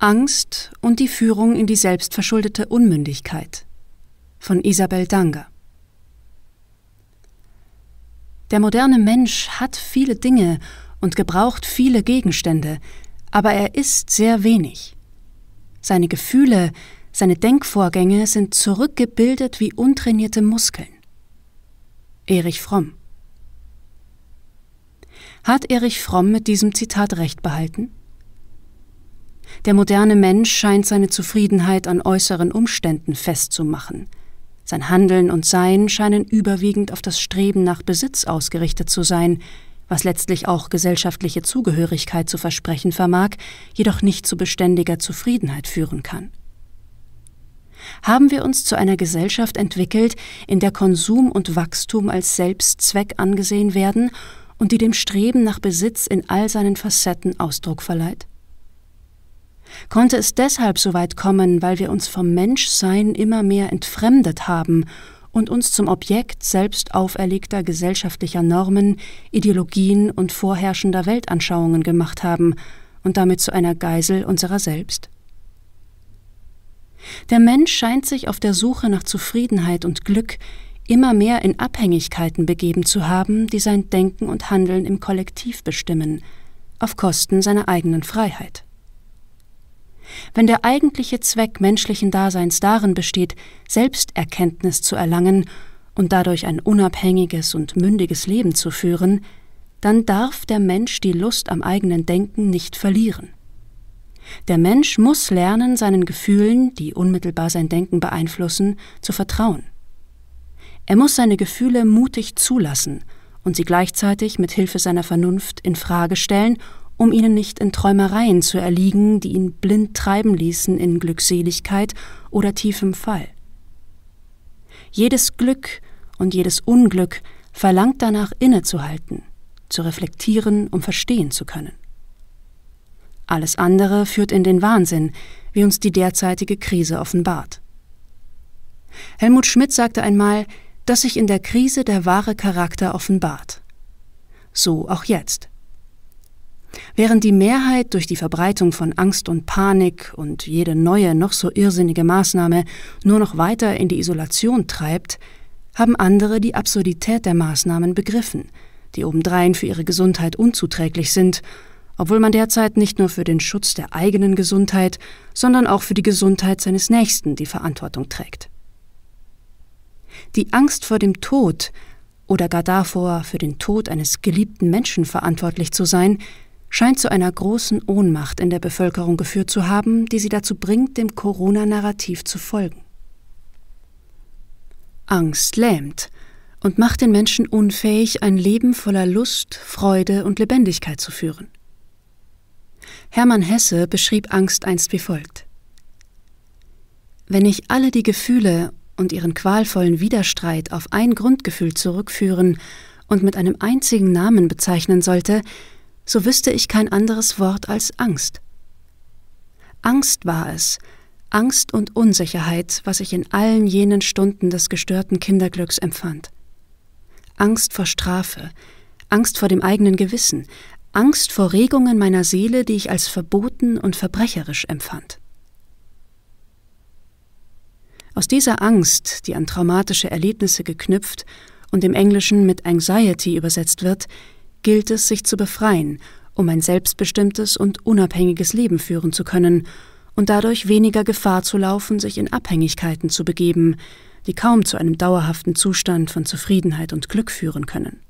Angst und die Führung in die selbstverschuldete Unmündigkeit von Isabel Danger Der moderne Mensch hat viele Dinge und gebraucht viele Gegenstände, aber er ist sehr wenig. Seine Gefühle, seine Denkvorgänge sind zurückgebildet wie untrainierte Muskeln. Erich Fromm Hat Erich Fromm mit diesem Zitat recht behalten? Der moderne Mensch scheint seine Zufriedenheit an äußeren Umständen festzumachen. Sein Handeln und Sein scheinen überwiegend auf das Streben nach Besitz ausgerichtet zu sein, was letztlich auch gesellschaftliche Zugehörigkeit zu versprechen vermag, jedoch nicht zu beständiger Zufriedenheit führen kann. Haben wir uns zu einer Gesellschaft entwickelt, in der Konsum und Wachstum als Selbstzweck angesehen werden und die dem Streben nach Besitz in all seinen Facetten Ausdruck verleiht? Konnte es deshalb so weit kommen, weil wir uns vom Menschsein immer mehr entfremdet haben und uns zum Objekt selbst auferlegter gesellschaftlicher Normen, Ideologien und vorherrschender Weltanschauungen gemacht haben und damit zu einer Geisel unserer selbst? Der Mensch scheint sich auf der Suche nach Zufriedenheit und Glück immer mehr in Abhängigkeiten begeben zu haben, die sein Denken und Handeln im Kollektiv bestimmen, auf Kosten seiner eigenen Freiheit. Wenn der eigentliche Zweck menschlichen Daseins darin besteht, Selbsterkenntnis zu erlangen und dadurch ein unabhängiges und mündiges Leben zu führen, dann darf der Mensch die Lust am eigenen Denken nicht verlieren. Der Mensch muss lernen, seinen Gefühlen, die unmittelbar sein Denken beeinflussen, zu vertrauen. Er muss seine Gefühle mutig zulassen und sie gleichzeitig mit Hilfe seiner Vernunft in Frage stellen um ihnen nicht in Träumereien zu erliegen, die ihn blind treiben ließen in Glückseligkeit oder tiefem Fall. Jedes Glück und jedes Unglück verlangt danach innezuhalten, zu reflektieren, um verstehen zu können. Alles andere führt in den Wahnsinn, wie uns die derzeitige Krise offenbart. Helmut Schmidt sagte einmal, dass sich in der Krise der wahre Charakter offenbart. So auch jetzt. Während die Mehrheit durch die Verbreitung von Angst und Panik und jede neue, noch so irrsinnige Maßnahme nur noch weiter in die Isolation treibt, haben andere die Absurdität der Maßnahmen begriffen, die obendrein für ihre Gesundheit unzuträglich sind, obwohl man derzeit nicht nur für den Schutz der eigenen Gesundheit, sondern auch für die Gesundheit seines Nächsten die Verantwortung trägt. Die Angst vor dem Tod oder gar davor, für den Tod eines geliebten Menschen verantwortlich zu sein, scheint zu einer großen Ohnmacht in der Bevölkerung geführt zu haben, die sie dazu bringt, dem Corona-Narrativ zu folgen. Angst lähmt und macht den Menschen unfähig, ein Leben voller Lust, Freude und Lebendigkeit zu führen. Hermann Hesse beschrieb Angst einst wie folgt Wenn ich alle die Gefühle und ihren qualvollen Widerstreit auf ein Grundgefühl zurückführen und mit einem einzigen Namen bezeichnen sollte, so wüsste ich kein anderes Wort als Angst. Angst war es, Angst und Unsicherheit, was ich in allen jenen Stunden des gestörten Kinderglücks empfand. Angst vor Strafe, Angst vor dem eigenen Gewissen, Angst vor Regungen meiner Seele, die ich als verboten und verbrecherisch empfand. Aus dieser Angst, die an traumatische Erlebnisse geknüpft und im Englischen mit Anxiety übersetzt wird, gilt es, sich zu befreien, um ein selbstbestimmtes und unabhängiges Leben führen zu können und dadurch weniger Gefahr zu laufen, sich in Abhängigkeiten zu begeben, die kaum zu einem dauerhaften Zustand von Zufriedenheit und Glück führen können.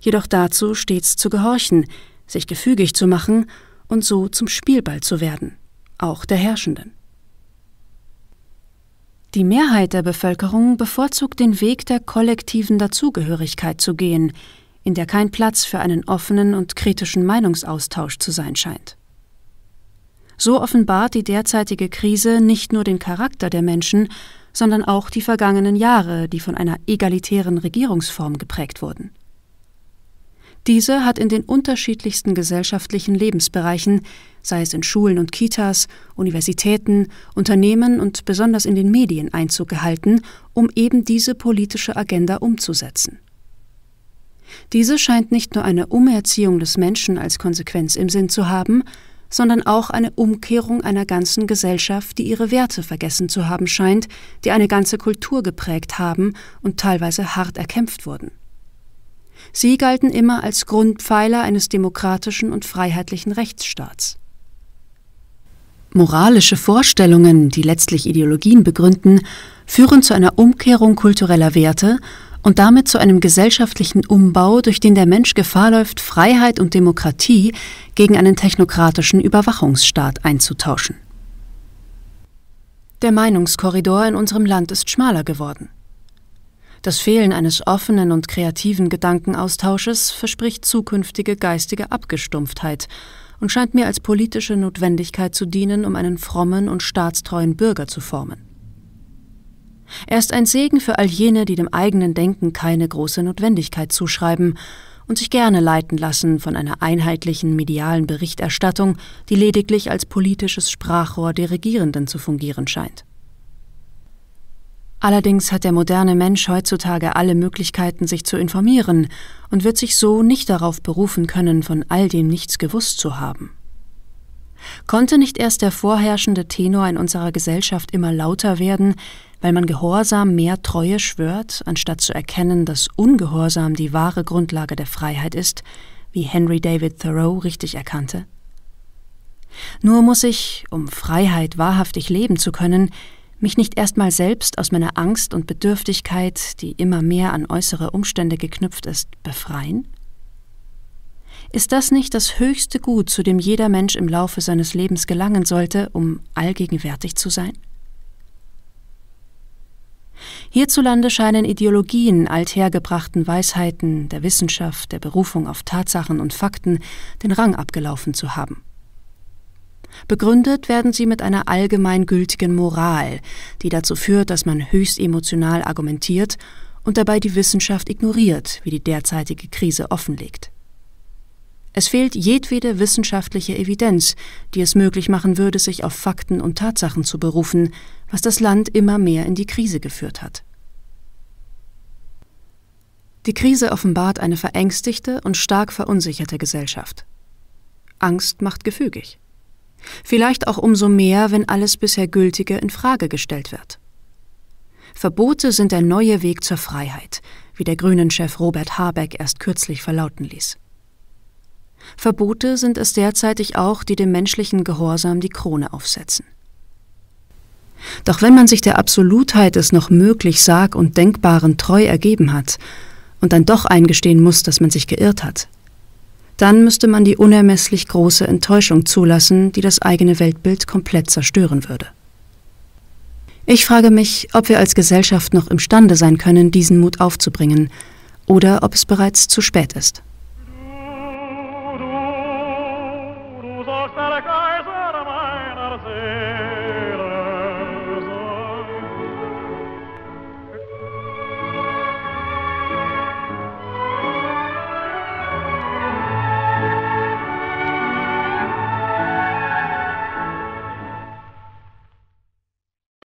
Jedoch dazu stets zu gehorchen, sich gefügig zu machen und so zum Spielball zu werden, auch der Herrschenden. Die Mehrheit der Bevölkerung bevorzugt den Weg der kollektiven Dazugehörigkeit zu gehen, in der kein Platz für einen offenen und kritischen Meinungsaustausch zu sein scheint. So offenbart die derzeitige Krise nicht nur den Charakter der Menschen, sondern auch die vergangenen Jahre, die von einer egalitären Regierungsform geprägt wurden. Diese hat in den unterschiedlichsten gesellschaftlichen Lebensbereichen, sei es in Schulen und Kitas, Universitäten, Unternehmen und besonders in den Medien Einzug gehalten, um eben diese politische Agenda umzusetzen. Diese scheint nicht nur eine Umerziehung des Menschen als Konsequenz im Sinn zu haben, sondern auch eine Umkehrung einer ganzen Gesellschaft, die ihre Werte vergessen zu haben scheint, die eine ganze Kultur geprägt haben und teilweise hart erkämpft wurden. Sie galten immer als Grundpfeiler eines demokratischen und freiheitlichen Rechtsstaats. Moralische Vorstellungen, die letztlich Ideologien begründen, führen zu einer Umkehrung kultureller Werte und damit zu einem gesellschaftlichen Umbau, durch den der Mensch Gefahr läuft, Freiheit und Demokratie gegen einen technokratischen Überwachungsstaat einzutauschen. Der Meinungskorridor in unserem Land ist schmaler geworden. Das Fehlen eines offenen und kreativen Gedankenaustausches verspricht zukünftige geistige Abgestumpftheit und scheint mir als politische Notwendigkeit zu dienen, um einen frommen und staatstreuen Bürger zu formen. Er ist ein Segen für all jene, die dem eigenen Denken keine große Notwendigkeit zuschreiben und sich gerne leiten lassen von einer einheitlichen medialen Berichterstattung, die lediglich als politisches Sprachrohr der Regierenden zu fungieren scheint. Allerdings hat der moderne Mensch heutzutage alle Möglichkeiten, sich zu informieren und wird sich so nicht darauf berufen können, von all dem nichts gewusst zu haben. Konnte nicht erst der vorherrschende Tenor in unserer Gesellschaft immer lauter werden, weil man Gehorsam mehr Treue schwört, anstatt zu erkennen, dass Ungehorsam die wahre Grundlage der Freiheit ist, wie Henry David Thoreau richtig erkannte? Nur muss ich, um Freiheit wahrhaftig leben zu können, mich nicht erstmal selbst aus meiner Angst und Bedürftigkeit, die immer mehr an äußere Umstände geknüpft ist, befreien? Ist das nicht das höchste Gut, zu dem jeder Mensch im Laufe seines Lebens gelangen sollte, um allgegenwärtig zu sein? Hierzulande scheinen Ideologien althergebrachten Weisheiten, der Wissenschaft, der Berufung auf Tatsachen und Fakten den Rang abgelaufen zu haben. Begründet werden sie mit einer allgemeingültigen Moral, die dazu führt, dass man höchst emotional argumentiert und dabei die Wissenschaft ignoriert, wie die derzeitige Krise offenlegt. Es fehlt jedwede wissenschaftliche Evidenz, die es möglich machen würde, sich auf Fakten und Tatsachen zu berufen, was das Land immer mehr in die Krise geführt hat. Die Krise offenbart eine verängstigte und stark verunsicherte Gesellschaft. Angst macht gefügig. Vielleicht auch umso mehr, wenn alles bisher Gültige in Frage gestellt wird. Verbote sind der neue Weg zur Freiheit, wie der Grünen-Chef Robert Habeck erst kürzlich verlauten ließ. Verbote sind es derzeitig auch, die dem menschlichen Gehorsam die Krone aufsetzen. Doch wenn man sich der Absolutheit des noch möglich Sag und Denkbaren treu ergeben hat und dann doch eingestehen muss, dass man sich geirrt hat, dann müsste man die unermesslich große Enttäuschung zulassen, die das eigene Weltbild komplett zerstören würde. Ich frage mich, ob wir als Gesellschaft noch imstande sein können, diesen Mut aufzubringen, oder ob es bereits zu spät ist. Sarah